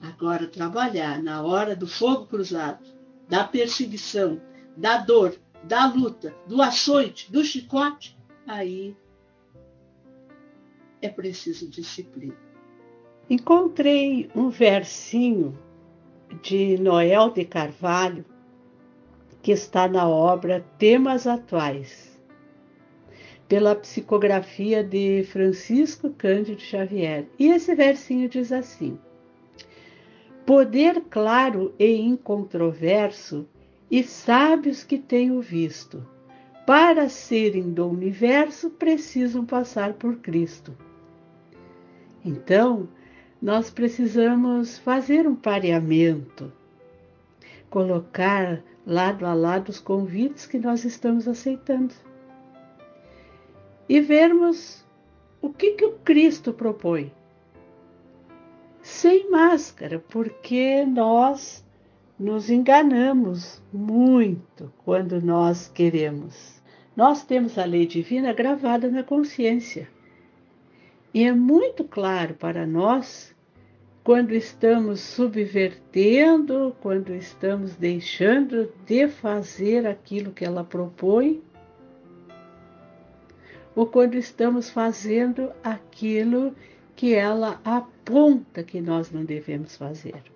Agora, trabalhar na hora do fogo cruzado, da perseguição, da dor, da luta, do açoite, do chicote, aí é preciso disciplina. Encontrei um versinho de Noel de Carvalho que está na obra Temas Atuais, pela psicografia de Francisco Cândido Xavier. E esse versinho diz assim: Poder claro e incontroverso, e sábios que tenho visto, para serem do universo precisam passar por Cristo. Então, nós precisamos fazer um pareamento, colocar lado a lado os convites que nós estamos aceitando e vermos o que, que o Cristo propõe. Sem máscara, porque nós nos enganamos muito quando nós queremos. Nós temos a lei divina gravada na consciência. E é muito claro para nós quando estamos subvertendo, quando estamos deixando de fazer aquilo que ela propõe, ou quando estamos fazendo aquilo que ela aponta que nós não devemos fazer.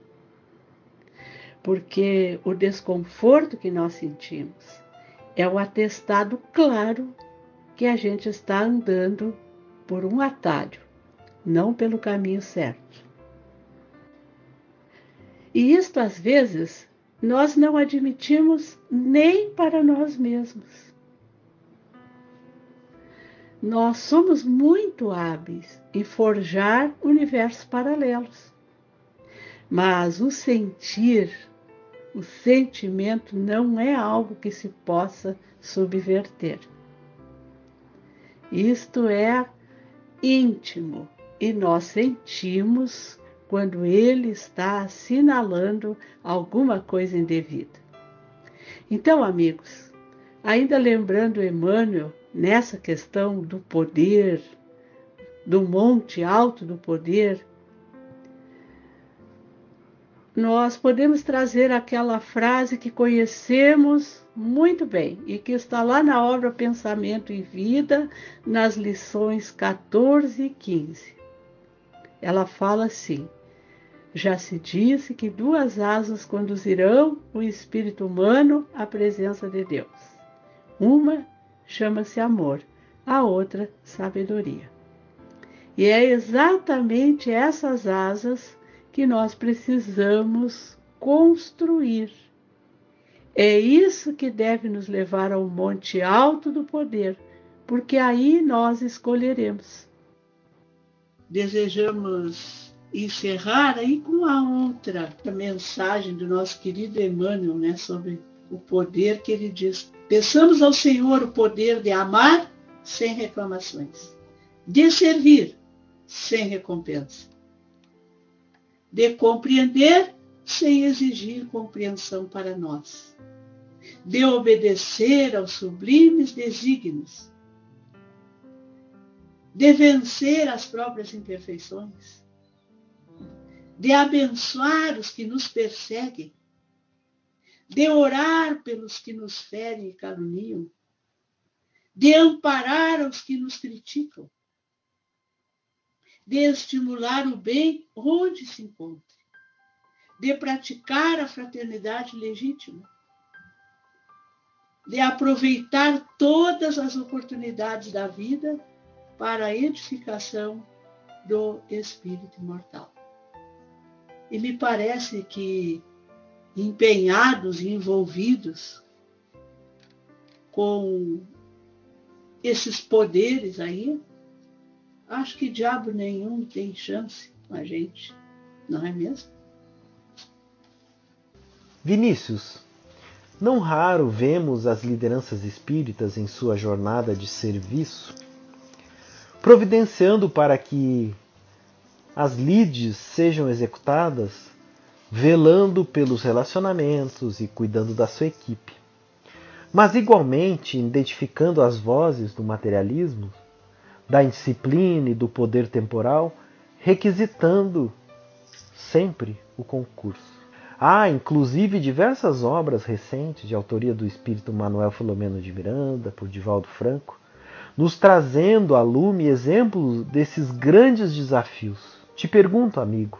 Porque o desconforto que nós sentimos é o atestado claro que a gente está andando por um atalho, não pelo caminho certo. E isto, às vezes, nós não admitimos nem para nós mesmos. Nós somos muito hábeis em forjar universos paralelos. Mas o sentir, o sentimento não é algo que se possa subverter. Isto é íntimo e nós sentimos quando ele está assinalando alguma coisa indevida. Então, amigos, ainda lembrando Emmanuel nessa questão do poder, do monte alto do poder, nós podemos trazer aquela frase que conhecemos muito bem e que está lá na obra Pensamento e Vida, nas lições 14 e 15. Ela fala assim: já se disse que duas asas conduzirão o espírito humano à presença de Deus. Uma chama-se amor, a outra sabedoria. E é exatamente essas asas que nós precisamos construir. É isso que deve nos levar ao monte alto do poder, porque aí nós escolheremos. Desejamos encerrar aí com a outra a mensagem do nosso querido Emmanuel, né, sobre o poder que ele diz. Peçamos ao Senhor o poder de amar sem reclamações, de servir sem recompensa, de compreender sem exigir compreensão para nós, de obedecer aos sublimes desígnios, de vencer as próprias imperfeições, de abençoar os que nos perseguem, de orar pelos que nos ferem e caluniam, de amparar os que nos criticam, de estimular o bem onde se encontre, de praticar a fraternidade legítima, de aproveitar todas as oportunidades da vida para a edificação do espírito imortal. E me parece que empenhados e envolvidos com esses poderes aí, acho que diabo nenhum tem chance com a gente, não é mesmo? Vinícius, não raro vemos as lideranças espíritas em sua jornada de serviço providenciando para que as lides sejam executadas, velando pelos relacionamentos e cuidando da sua equipe. Mas igualmente identificando as vozes do materialismo, da indisciplina e do poder temporal, requisitando sempre o concurso. Há, inclusive, diversas obras recentes de autoria do espírito Manuel Filomeno de Miranda, por Divaldo Franco, nos trazendo a lume exemplos desses grandes desafios. Te pergunto, amigo,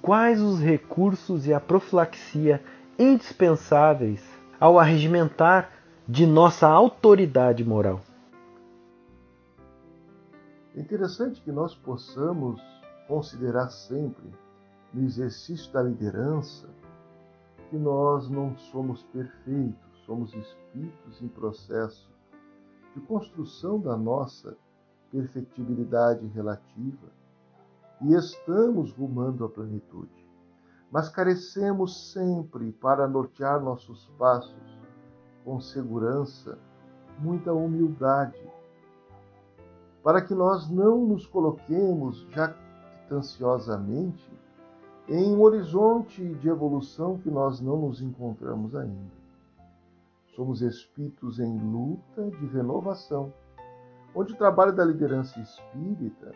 quais os recursos e a profilaxia indispensáveis ao arregimentar de nossa autoridade moral? É interessante que nós possamos considerar sempre, no exercício da liderança, que nós não somos perfeitos, somos espíritos em processo de construção da nossa perfectibilidade relativa e estamos rumando à plenitude. Mas carecemos sempre, para nortear nossos passos com segurança, muita humildade, para que nós não nos coloquemos jactanciosamente em um horizonte de evolução que nós não nos encontramos ainda. Somos espíritos em luta de renovação, onde o trabalho da liderança espírita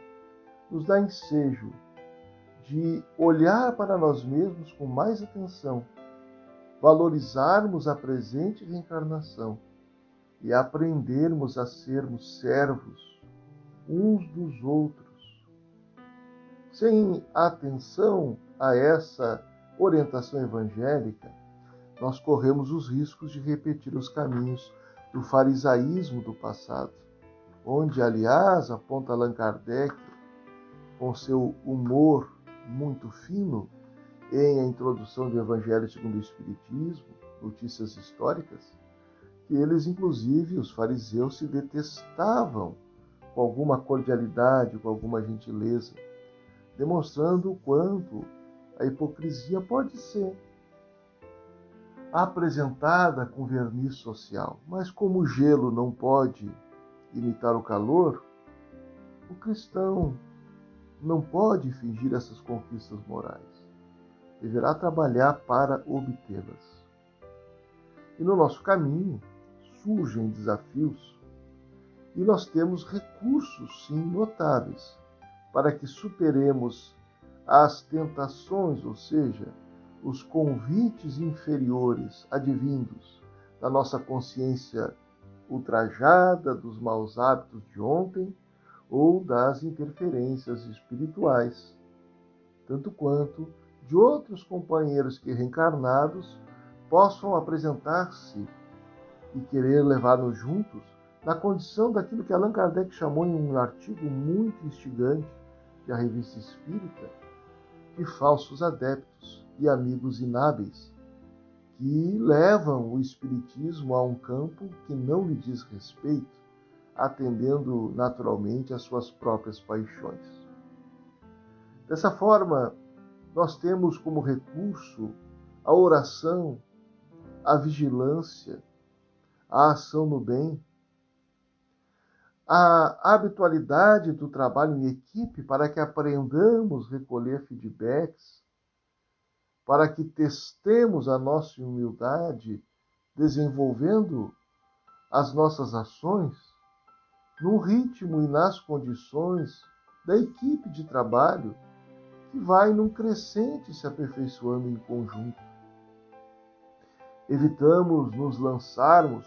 nos dá ensejo de olhar para nós mesmos com mais atenção, valorizarmos a presente reencarnação e aprendermos a sermos servos uns dos outros. Sem atenção a essa orientação evangélica, nós corremos os riscos de repetir os caminhos do farisaísmo do passado, onde, aliás, aponta Allan Kardec, com seu humor muito fino, em a introdução do Evangelho segundo o Espiritismo, notícias históricas, que eles, inclusive, os fariseus, se detestavam com alguma cordialidade, com alguma gentileza, demonstrando o quanto a hipocrisia pode ser apresentada com verniz social. Mas como o gelo não pode imitar o calor, o cristão não pode fingir essas conquistas morais. Deverá trabalhar para obtê-las. E no nosso caminho surgem desafios e nós temos recursos, sim, notáveis para que superemos as tentações, ou seja, os convites inferiores advindos da nossa consciência ultrajada, dos maus hábitos de ontem ou das interferências espirituais, tanto quanto de outros companheiros que reencarnados possam apresentar-se e querer levar-nos juntos na condição daquilo que Allan Kardec chamou em um artigo muito instigante da Revista Espírita, de falsos adeptos e amigos inábeis, que levam o Espiritismo a um campo que não lhe diz respeito, atendendo naturalmente às suas próprias paixões. Dessa forma, nós temos como recurso a oração, a vigilância, a ação no bem, a habitualidade do trabalho em equipe para que aprendamos a recolher feedbacks, para que testemos a nossa humildade, desenvolvendo as nossas ações no ritmo e nas condições da equipe de trabalho que vai num crescente se aperfeiçoando em conjunto. Evitamos nos lançarmos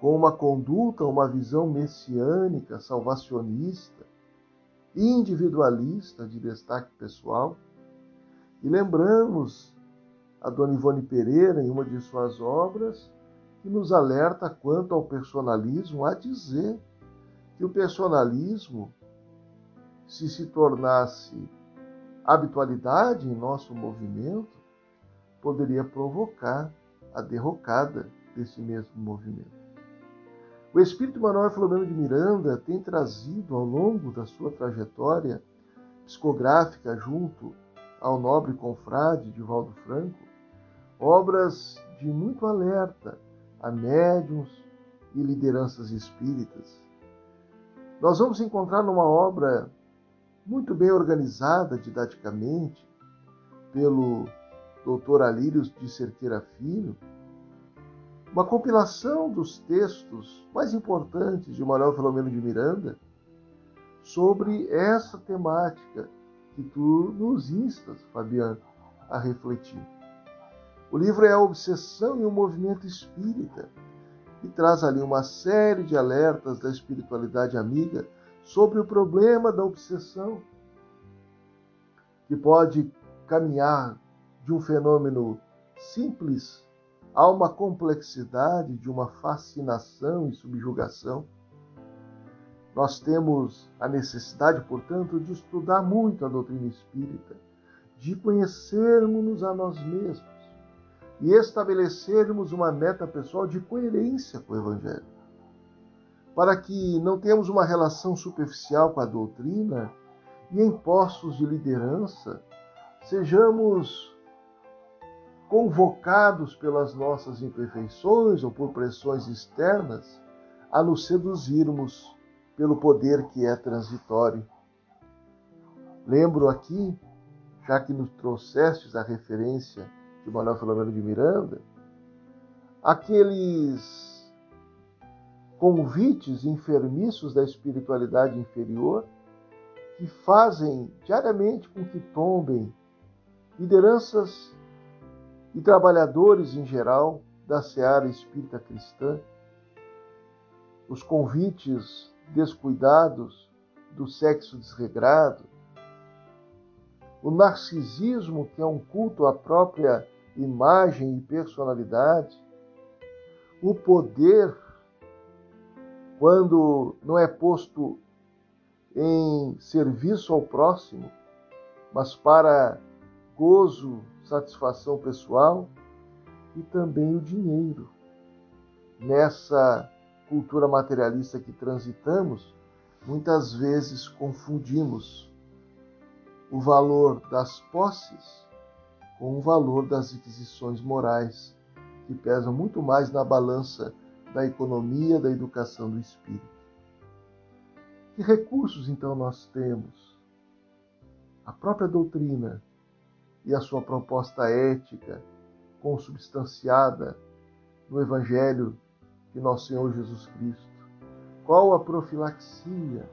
com uma conduta, uma visão messiânica, salvacionista, individualista de destaque pessoal. E lembramos a Dona Ivone Pereira, em uma de suas obras, que nos alerta quanto ao personalismo, a dizer que o personalismo, se se tornasse habitualidade em nosso movimento, poderia provocar a derrocada desse mesmo movimento. O espírito Manuel Filomeno de Miranda tem trazido ao longo da sua trajetória psicográfica junto ao nobre confrade de Valdo Franco obras de muito alerta a médiums e lideranças espíritas. Nós vamos encontrar numa obra muito bem organizada didaticamente pelo Dr. Alírios de Cerqueira Filho, uma compilação dos textos mais importantes de Manuel Filomeno de Miranda sobre essa temática que tu nos instas, Fabiano, a refletir. O livro é a obsessão e o movimento espírita e traz ali uma série de alertas da espiritualidade amiga sobre o problema da obsessão, que pode caminhar de um fenômeno simples há uma complexidade de uma fascinação e subjugação. Nós temos a necessidade, portanto, de estudar muito a doutrina espírita, de conhecermos-nos a nós mesmos e estabelecermos uma meta pessoal de coerência com o Evangelho. Para que não tenhamos uma relação superficial com a doutrina e em postos de liderança sejamos convocados pelas nossas imperfeições ou por pressões externas, a nos seduzirmos pelo poder que é transitório. Lembro aqui, já que nos trouxestes a referência de Manuel Filomeno de Miranda, aqueles convites enfermiços da espiritualidade inferior que fazem diariamente com que tombem lideranças e trabalhadores em geral da seara espírita cristã, os convites descuidados do sexo desregrado, o narcisismo, que é um culto à própria imagem e personalidade, o poder, quando não é posto em serviço ao próximo, mas para gozo satisfação pessoal e também o dinheiro. Nessa cultura materialista que transitamos, muitas vezes confundimos o valor das posses com o valor das aquisições morais, que pesam muito mais na balança da economia, da educação do espírito. Que recursos então nós temos? A própria doutrina e a sua proposta ética consubstanciada no Evangelho de nosso Senhor Jesus Cristo? Qual a profilaxia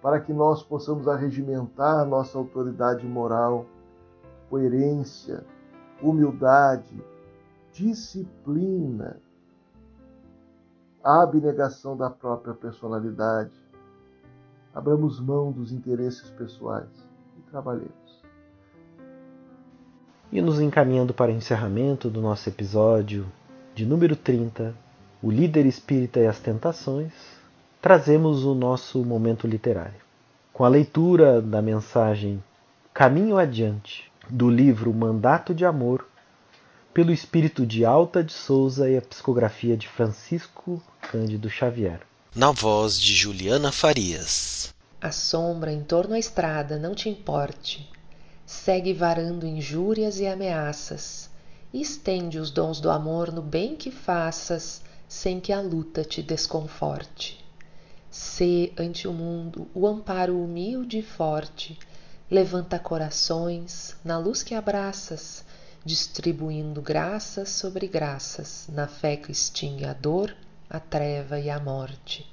para que nós possamos arregimentar nossa autoridade moral, coerência, humildade, disciplina, a abnegação da própria personalidade? Abramos mão dos interesses pessoais e trabalhemos. E nos encaminhando para o encerramento do nosso episódio de número 30, O Líder Espírita e as Tentações, trazemos o nosso momento literário. Com a leitura da mensagem Caminho Adiante, do livro Mandato de Amor, pelo espírito de Alta de Souza e a psicografia de Francisco Cândido Xavier. Na voz de Juliana Farias. A sombra em torno à estrada não te importe segue varando injúrias e ameaças e estende os dons do amor no bem que faças sem que a luta te desconforte. Sê ante o mundo o amparo humilde e forte, levanta corações na luz que abraças, distribuindo graças sobre graças, na fé que extingue a dor, a treva e a morte.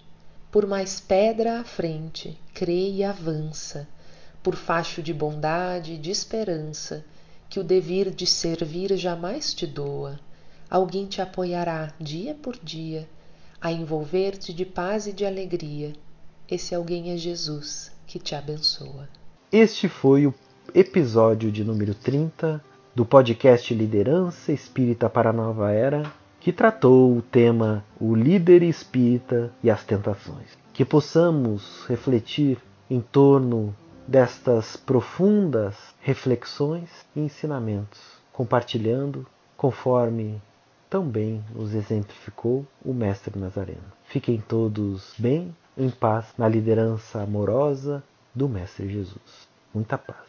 Por mais pedra à frente, crê e avança, por facho de bondade e de esperança, que o devir de servir jamais te doa. Alguém te apoiará dia por dia, a envolver-te de paz e de alegria. Esse alguém é Jesus, que te abençoa. Este foi o episódio de número 30 do podcast Liderança Espírita para a Nova Era, que tratou o tema O Líder Espírita e as Tentações. Que possamos refletir em torno destas profundas reflexões e ensinamentos, compartilhando conforme também nos exemplificou o Mestre Nazareno. Fiquem todos bem, em paz, na liderança amorosa do Mestre Jesus. Muita paz.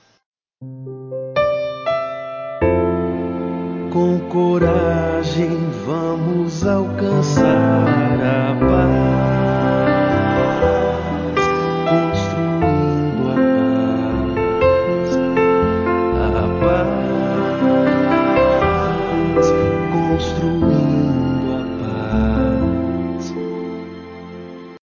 Com coragem vamos alcançar a paz,